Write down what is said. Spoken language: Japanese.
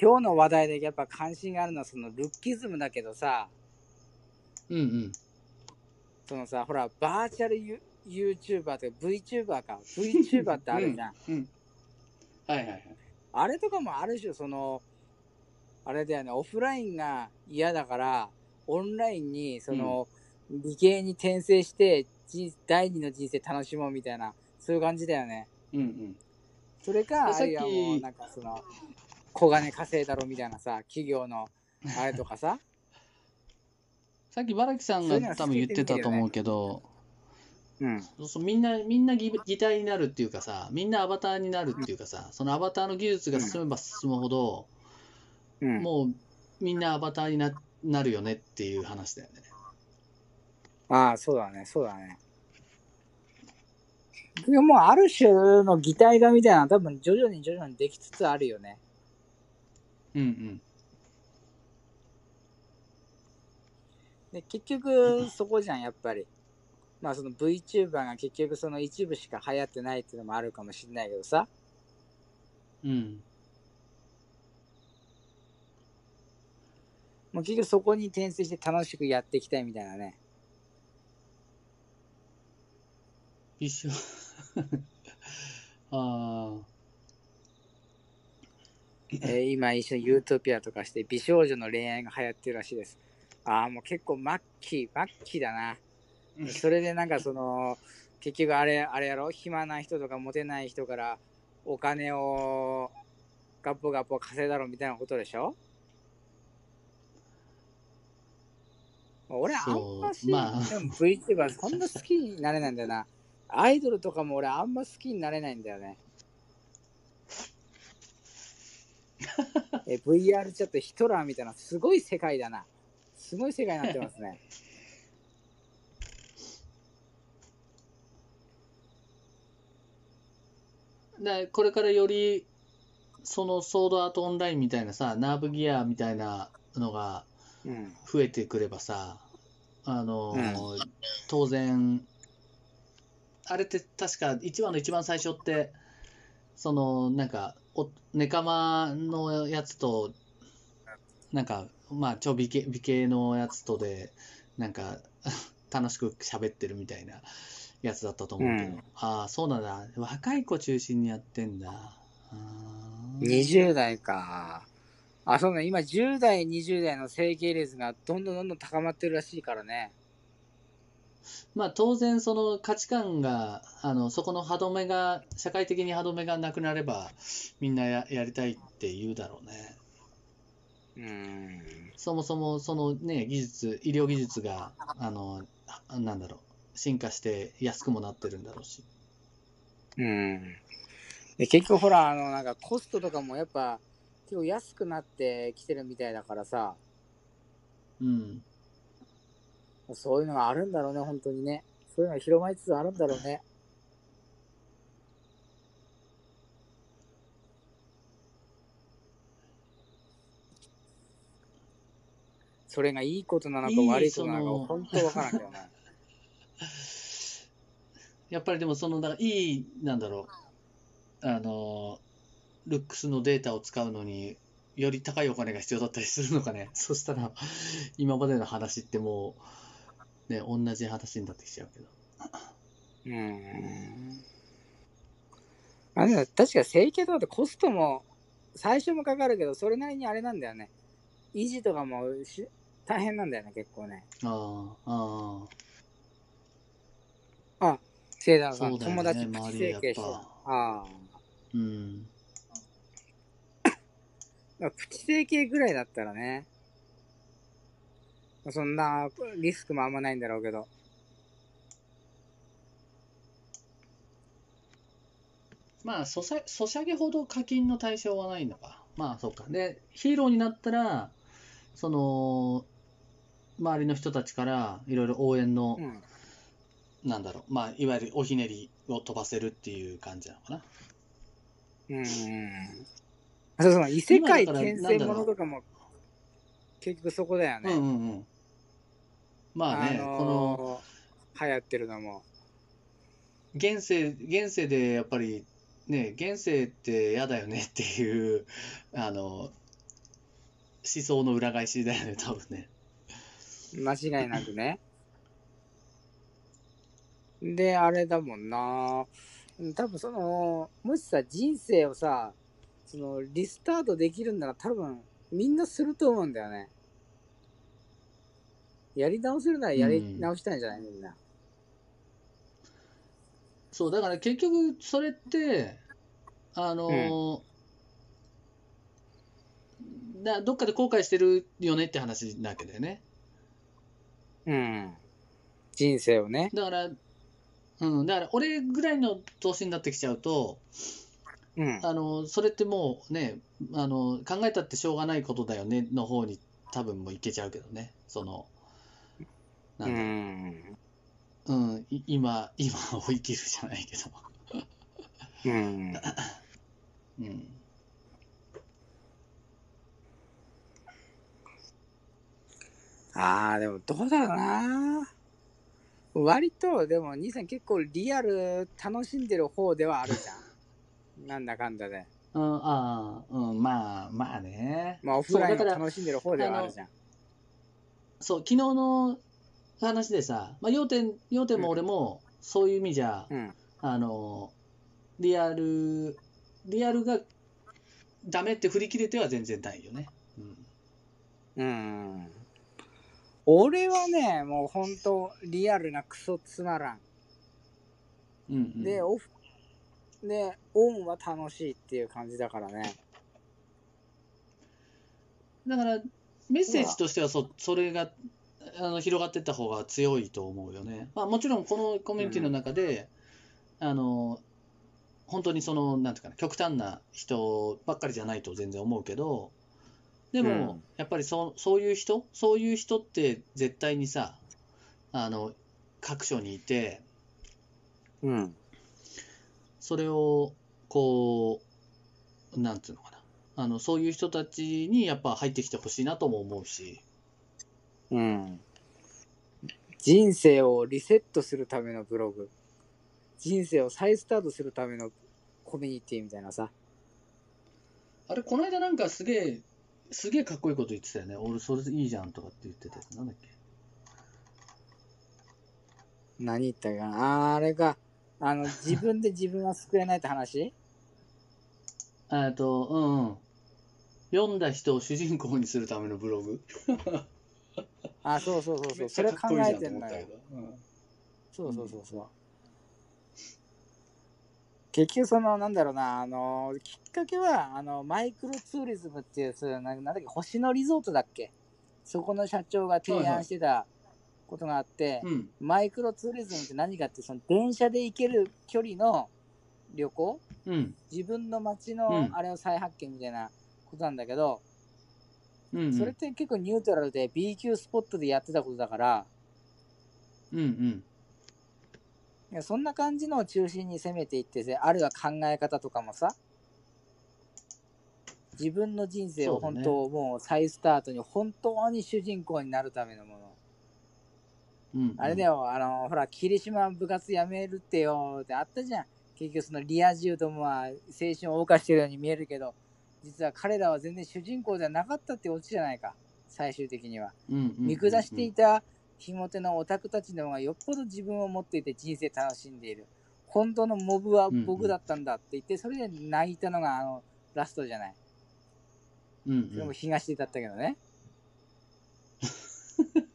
今日の話題でやっぱ関心があるのはそのルッキズムだけどさ、うんうん。そのさ、ほら、バーチャルユ YouTuber とか VTuber か、VTuber ってあるじゃん。うん。はいはいはい。あれとかもある種、その、あれだよね、オフラインが嫌だから、オンラインに、その、理系に転生して、人第二の人生楽しもうみたいな、そういう感じだよね。うんうん。それか、あさっきるいはもう、なんかその、小金稼いだろみたいなさ、企業の、あれとかさ。さっきバラキさんが多分言ってたと思うけど、うん。そうそうみんな、みんな擬擬態になるっていうかさ、みんなアバターになるっていうかさ、そのアバターの技術が進めば進むほど、うん。もうみんなアバターにななるよねっていう話だよね。ああ、そうだね、そうだね。でも、ある種の擬態画みたいなのは多分徐々に徐々にできつつあるよね。うんうん。で、結局、そこじゃん、やっぱり。まあ、その VTuber が結局その一部しか流行ってないっていうのもあるかもしれないけどさ。うん。もう結局そこに転生して楽しくやっていきたいみたいなね。一緒。ああ。えー 今一緒にユートピアとかして美少女の恋愛が流行ってるらしいです。ああ、もう結構末期、末期だな。それでなんかその、結局あれ、あれやろ？暇な人とかモテない人からお金をガッポガッポ稼いだろみたいなことでしょ？俺あんまし、まあ VTuber そんな好きになれないんだよな。アイドルとかも俺あんま好きになれないんだよね。え VR チャットヒトラーみたいなすごい世界だな。すごい世界になってますね。で これからよりそのソードアートオンラインみたいなさナーブギアみたいなのがうん。増えてくればさあの、うん当然あれって確か1話の一番最初ってそのなんかおネカマのやつとなんかまあ超美形美形のやつとでなんか楽しく喋ってるみたいなやつだったと思うけど、うんああそうなんだ若い子中心にやってんだあー20代か。あ、そうね。今10代、20代の整形率がどんどんどんどん高まってるらしいからね。まあ当然その価値観があのそこの歯止めが社会的に歯止めがなくなればみんなややりたいって言うだろうねうーん。そもそもそのね技術医療技術があのあなんだろう進化して安くもなってるんだろうしうん。で結局ほら、あの、なんかコストとかもやっぱ結構安くなってきてるみたいだからさ、うんそういうのがあるんだろうね、本当にね。そういうのが広まりつつあるんだろうね。それがいいことなのか悪いことなのか本当わからんけどな。やっぱりでもそのだからいいなんだろうあのルックスのデータを使うのにより高いお金が必要だったりするのかねそしたら今までの話ってもうね同じ話になってきちゃうけどうーん。あでも確か整形とかってコストも最初もかかるけど、それなりにあれなんだよね。維持とかもし大変なんだよね、結構ね。ああああ、聖太郎さん、ね友達プチ整形してた。ああ。うんまあプチ整形ぐらいだったらね。そんなリスクもあんまないんだろうけど。まあソシャソシャゲほど課金の対象はないのかまあそうかでヒーローになったらその周りの人たちからいろいろ応援の、うん。なんだろうまあいわゆるおひねりを飛ばせるっていう感じなのかなうん。そうそう、異世界転生ものとかも、結局そこだよね。うんうんうんまあね、のーこの流行ってるのも。現世現世でやっぱりね、現世って嫌だよねっていう、あの、思想の裏返しだよね、多分ね。間違いなくね。で、あれだもんな。多分その、もしさ、人生をさ、その、リスタートできるんなら多分、みんなすると思うんだよね。やり直せるならやり直したいんじゃないみんな。そう、だから結局、それって、あの、だどっかで後悔してるよねって話なわけだよね。うん。人生をね。だから、うん、だから俺ぐらいの年になってきちゃうと、うん。あの、それってもうね、あの、考えたってしょうがないことだよねの方に多分もういけちゃうけどね。その、なうんう、ん。うん、い今、今を生きるじゃないけど。うん。うん。ああ、でもどうだろうな。割と、でも、兄さん結構リアル楽しんでる方ではあるじゃん。なんだかんだで。うん、ああ、うん、まあ、まあね。まあ、オフライン楽しんでる方ではあるじゃん。そう、昨日の話でさ、まあ、要点、要点も俺も、そういう意味じゃ、うん。あの、リアル、リアルがダメって振り切れては全然ないよね。うん。うん。俺はね、もうほんとリアルなクソつまらん。うん、うん。で、オフ、で、オンは楽しいっていう感じだからね。だから、メッセージとしてはそ、それが、あの、広がっていった方が強いと思うよね。まあ、もちろん、このコミュニティの中で、あの、本当にその、なんていうかな、極端な人ばっかりじゃないと全然思うけど、でも、うんやっぱりそそういう人、そういう人って絶対にさ、あの、各所にいて、うん。それを、こう、なんていうのかな。あの、そういう人たちにやっぱ入ってきてほしいなとも思うし、うん。人生をリセットするためのブログ。人生を再スタートするためのコミュニティみたいなさ。あれ、この間なんかすげえ、すげえかっこいいこと言ってたよね。俺、それいいじゃんとかって言ってたやつ。なんだっけ？何言ったかなあーあれか。あの、自分で自分は救えないって話？えっと、うんうん。読んだ人を主人公にするためのブログ。あ、そうそうそうそう。それ考えてんのよ。そうそうそうそう。結局その、なんだろうな、あの、きっかけは、あの、マイクロツーリズムっていう、そういうななんだっけ、星野リゾートだっけ？そこの社長が提案してたことがあって、うん。マイクロツーリズムって何かって、その電車で行ける距離の旅行？うん。自分の街うのんあれを再発見みたいなことなんだけど、うん。うん。それって結構ニュートラルで B 級スポットでやってたことだから、うんうん。いやそんな感じのを中心に攻めていってせ、あるいは考え方とかもさ、自分の人生を本当、もう再スタートに本当に主人公になるためのもの。うん。あれだよ、あの、ほら、霧島部活やめるってよってあったじゃん。結局そのリア充どもは青春を謳歌してるように見えるけど、実は彼らは全然主人公じゃなかったってオチじゃないか。最終的には、うんうんうんうん、見下していたひもてのオタクたちの方がよっぽど自分を持っていて人生楽しんでいる。本当のモブは僕だったんだって言って、うんうん、それで泣いたのがあのラストじゃない、うん、うん、それも東だったけどね。